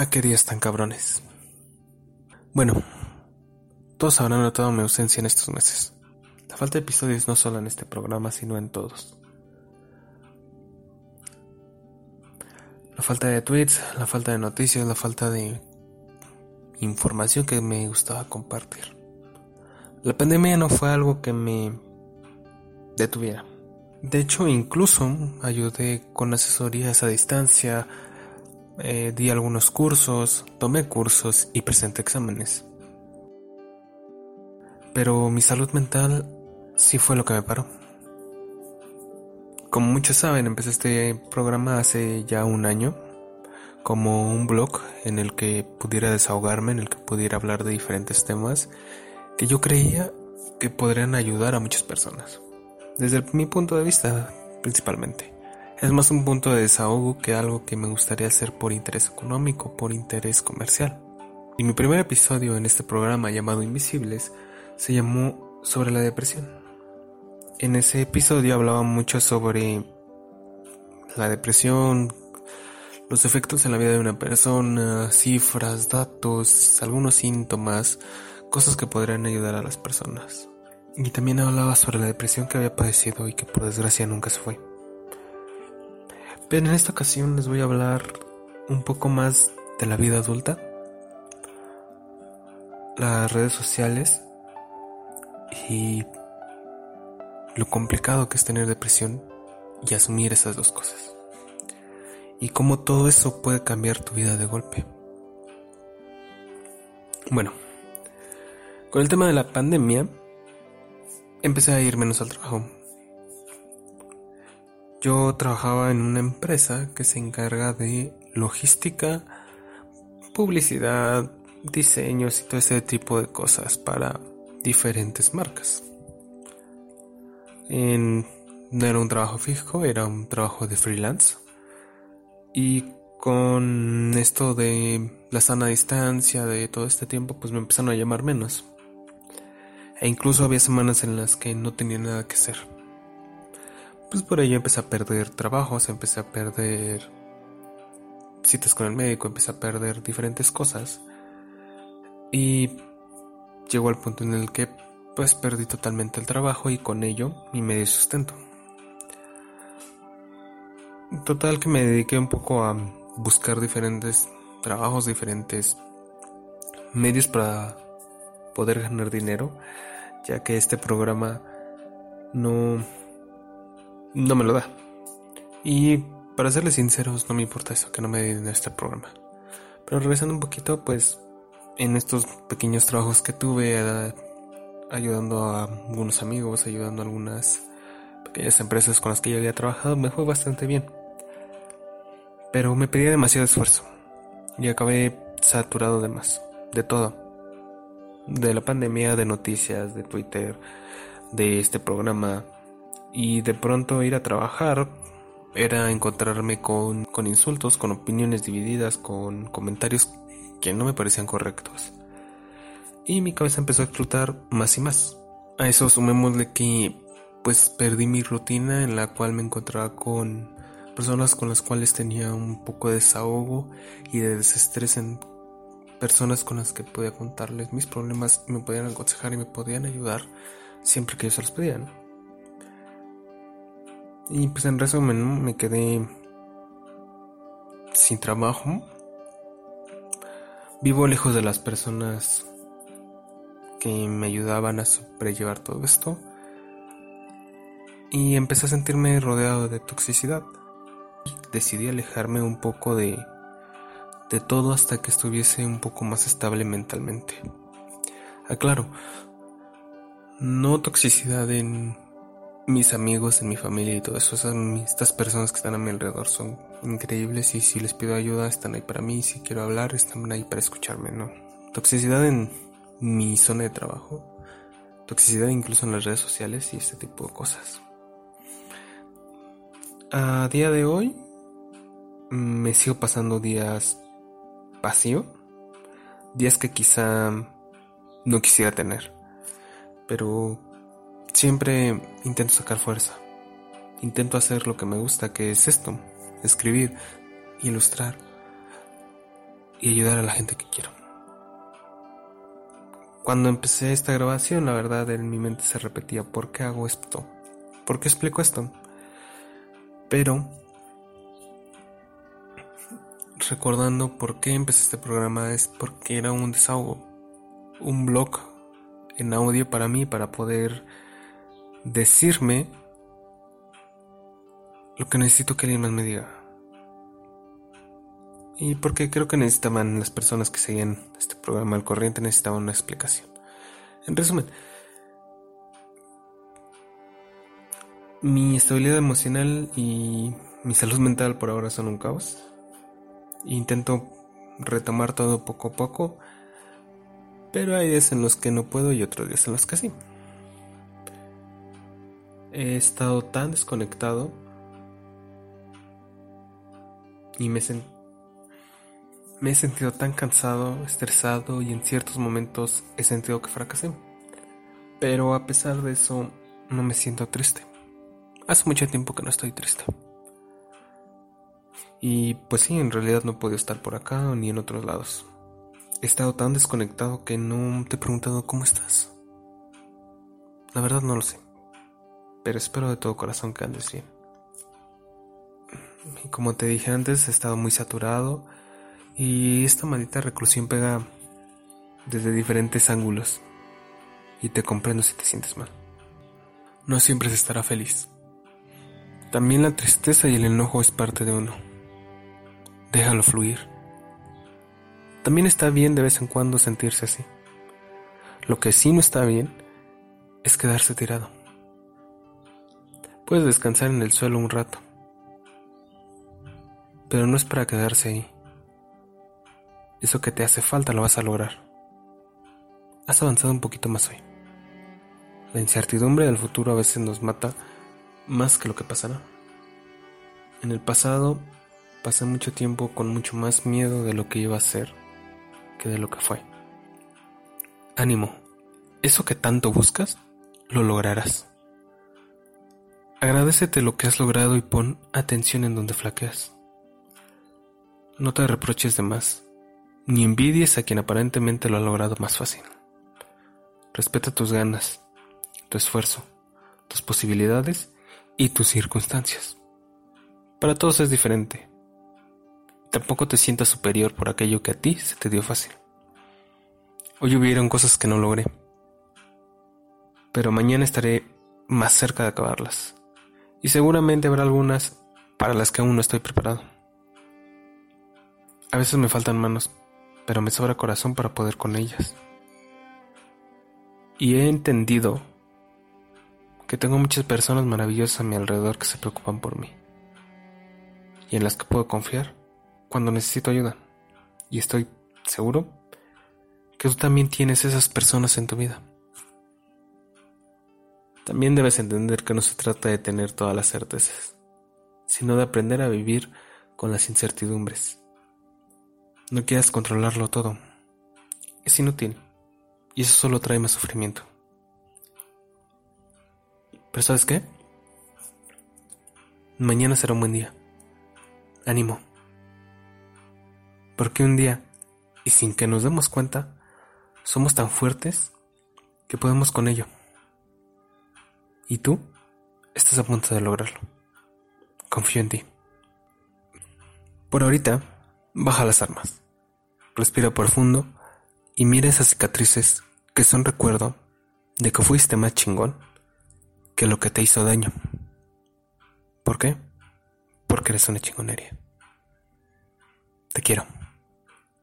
¿A qué días tan cabrones? Bueno, todos habrán notado mi ausencia en estos meses. La falta de episodios no solo en este programa, sino en todos. La falta de tweets, la falta de noticias, la falta de información que me gustaba compartir. La pandemia no fue algo que me detuviera. De hecho, incluso ayudé con asesorías a distancia, eh, di algunos cursos, tomé cursos y presenté exámenes. Pero mi salud mental sí fue lo que me paró. Como muchos saben, empecé este programa hace ya un año como un blog en el que pudiera desahogarme, en el que pudiera hablar de diferentes temas que yo creía que podrían ayudar a muchas personas. Desde mi punto de vista, principalmente. Es más un punto de desahogo que algo que me gustaría hacer por interés económico, por interés comercial. Y mi primer episodio en este programa llamado Invisibles se llamó sobre la depresión. En ese episodio hablaba mucho sobre la depresión, los efectos en la vida de una persona, cifras, datos, algunos síntomas, cosas que podrían ayudar a las personas. Y también hablaba sobre la depresión que había padecido y que por desgracia nunca se fue. Pero en esta ocasión les voy a hablar un poco más de la vida adulta, las redes sociales y lo complicado que es tener depresión y asumir esas dos cosas. Y cómo todo eso puede cambiar tu vida de golpe. Bueno, con el tema de la pandemia, empecé a ir menos al trabajo. Yo trabajaba en una empresa que se encarga de logística, publicidad, diseños y todo ese tipo de cosas para diferentes marcas. no era un trabajo fijo, era un trabajo de freelance. Y con esto de la sana distancia, de todo este tiempo, pues me empezaron a llamar menos. E incluso había semanas en las que no tenía nada que hacer pues por ello empecé a perder trabajos, empecé a perder citas con el médico, empecé a perder diferentes cosas. Y llegó al punto en el que pues perdí totalmente el trabajo y con ello mi medio sustento. Total que me dediqué un poco a buscar diferentes trabajos, diferentes medios para poder ganar dinero, ya que este programa no no me lo da. Y para serles sinceros, no me importa eso, que no me den este programa. Pero regresando un poquito, pues en estos pequeños trabajos que tuve, eh, ayudando a algunos amigos, ayudando a algunas pequeñas empresas con las que yo había trabajado, me fue bastante bien. Pero me pedía demasiado esfuerzo y acabé saturado de más, de todo. De la pandemia, de noticias, de Twitter, de este programa, y de pronto ir a trabajar era encontrarme con, con insultos, con opiniones divididas, con comentarios que no me parecían correctos. Y mi cabeza empezó a explotar más y más. A eso sumémosle que pues perdí mi rutina en la cual me encontraba con personas con las cuales tenía un poco de desahogo y de desestrés en personas con las que podía contarles mis problemas, me podían aconsejar y me podían ayudar siempre que ellos los pedían. Y pues en resumen, me quedé sin trabajo. Vivo lejos de las personas que me ayudaban a sobrellevar todo esto. Y empecé a sentirme rodeado de toxicidad. Decidí alejarme un poco de, de todo hasta que estuviese un poco más estable mentalmente. Aclaro, no toxicidad en mis amigos, en mi familia y todo eso, estas personas que están a mi alrededor son increíbles y si les pido ayuda están ahí para mí, si quiero hablar están ahí para escucharme, ¿no? Toxicidad en mi zona de trabajo, toxicidad incluso en las redes sociales y este tipo de cosas. A día de hoy me sigo pasando días vacío, días que quizá no quisiera tener, pero Siempre intento sacar fuerza. Intento hacer lo que me gusta, que es esto, escribir, ilustrar. y ayudar a la gente que quiero. Cuando empecé esta grabación, la verdad en mi mente se repetía, ¿por qué hago esto? ¿Por qué explico esto? Pero recordando por qué empecé este programa es porque era un desahogo, un blog en audio para mí, para poder decirme lo que necesito que alguien más me diga. Y porque creo que necesitaban las personas que seguían este programa al corriente, necesitaban una explicación. En resumen, mi estabilidad emocional y mi salud mental por ahora son un caos. Intento retomar todo poco a poco, pero hay días en los que no puedo y otros días en los que sí. He estado tan desconectado y me, me he sentido tan cansado, estresado y en ciertos momentos he sentido que fracasé. Pero a pesar de eso, no me siento triste. Hace mucho tiempo que no estoy triste. Y pues sí, en realidad no puedo estar por acá ni en otros lados. He estado tan desconectado que no te he preguntado cómo estás. La verdad no lo sé. Pero espero de todo corazón que andes bien. Como te dije antes, he estado muy saturado y esta maldita reclusión pega desde diferentes ángulos. Y te comprendo si te sientes mal. No siempre se estará feliz. También la tristeza y el enojo es parte de uno. Déjalo fluir. También está bien de vez en cuando sentirse así. Lo que sí no está bien es quedarse tirado. Puedes descansar en el suelo un rato, pero no es para quedarse ahí. Eso que te hace falta lo vas a lograr. Has avanzado un poquito más hoy. La incertidumbre del futuro a veces nos mata más que lo que pasará. En el pasado pasé mucho tiempo con mucho más miedo de lo que iba a ser que de lo que fue. Ánimo, eso que tanto buscas, lo lograrás. Agradecete lo que has logrado y pon atención en donde flaqueas. No te reproches de más, ni envidies a quien aparentemente lo ha logrado más fácil. Respeta tus ganas, tu esfuerzo, tus posibilidades y tus circunstancias. Para todos es diferente, Tampoco te sientas superior por aquello que a ti se te dio fácil. Hoy hubieron cosas que no logré, pero mañana estaré más cerca de acabarlas. Y seguramente habrá algunas para las que aún no estoy preparado. A veces me faltan manos, pero me sobra corazón para poder con ellas. Y he entendido que tengo muchas personas maravillosas a mi alrededor que se preocupan por mí y en las que puedo confiar cuando necesito ayuda. Y estoy seguro que tú también tienes esas personas en tu vida. También debes entender que no se trata de tener todas las certezas, sino de aprender a vivir con las incertidumbres. No quieras controlarlo todo. Es inútil. Y eso solo trae más sufrimiento. Pero ¿sabes qué? Mañana será un buen día. Ánimo. Porque un día, y sin que nos demos cuenta, somos tan fuertes que podemos con ello. Y tú estás a punto de lograrlo. Confío en ti. Por ahorita, baja las armas. Respira profundo y mira esas cicatrices que son recuerdo de que fuiste más chingón que lo que te hizo daño. ¿Por qué? Porque eres una chingonería. Te quiero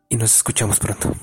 y nos escuchamos pronto.